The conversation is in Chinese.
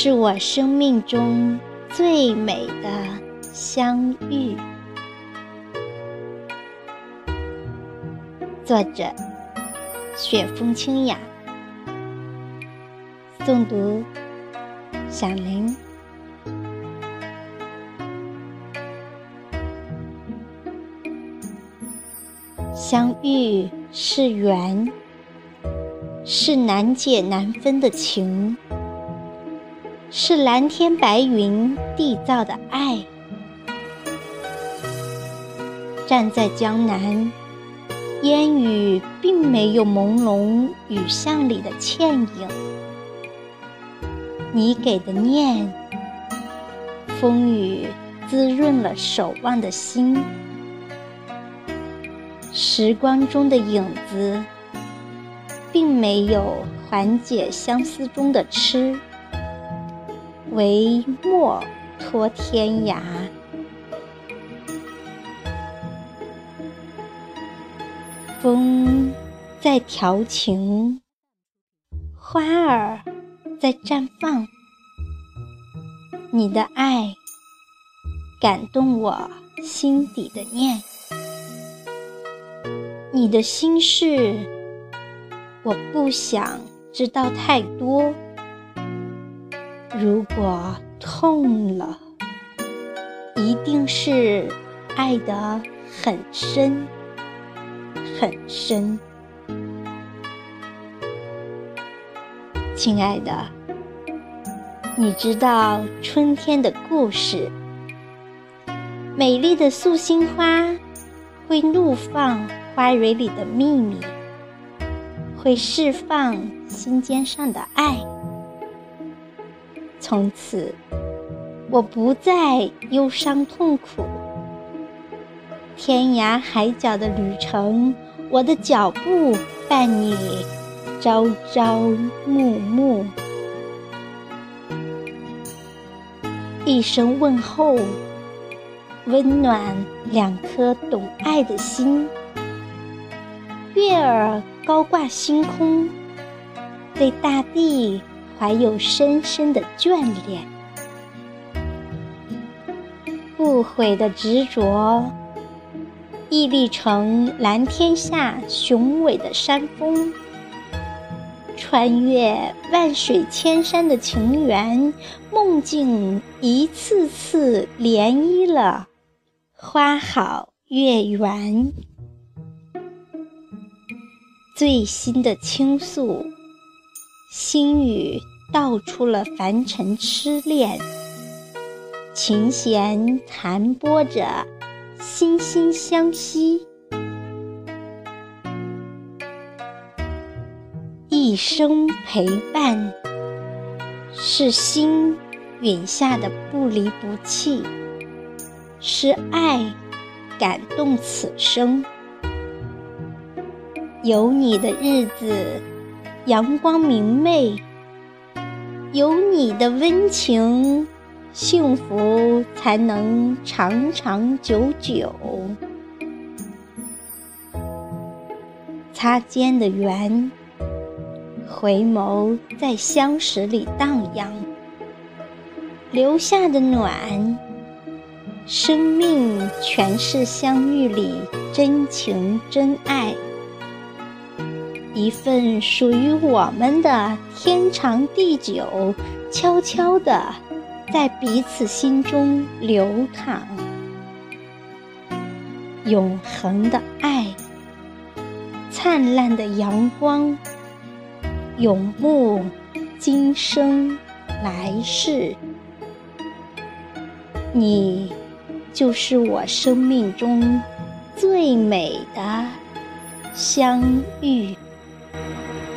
是我生命中最美的相遇。作者：雪风清雅，诵读：响铃。相遇是缘，是难解难分的情，是蓝天白云缔造的爱。站在江南，烟雨并没有朦胧雨巷里的倩影，你给的念，风雨滋润了守望的心。时光中的影子，并没有缓解相思中的痴，唯莫托天涯。风在调情，花儿在绽放，你的爱感动我心底的念。你的心事，我不想知道太多。如果痛了，一定是爱得很深很深。亲爱的，你知道春天的故事？美丽的素心花会怒放。花蕊里的秘密，会释放心尖上的爱。从此，我不再忧伤痛苦。天涯海角的旅程，我的脚步伴你朝朝暮暮。一声问候，温暖两颗懂爱的心。月儿高挂星空，对大地怀有深深的眷恋，不悔的执着，屹立成蓝天下雄伟的山峰，穿越万水千山的情缘，梦境一次次涟漪了，花好月圆。最新的倾诉，心语道出了凡尘痴恋，琴弦弹拨着心心相惜，一生陪伴，是心允下的不离不弃，是爱感动此生。有你的日子，阳光明媚；有你的温情，幸福才能长长久久。擦肩的缘，回眸在相识里荡漾，留下的暖，生命全是相遇里真情真爱。一份属于我们的天长地久，悄悄地在彼此心中流淌。永恒的爱，灿烂的阳光，永沐今生来世。你，就是我生命中最美的相遇。Thank you.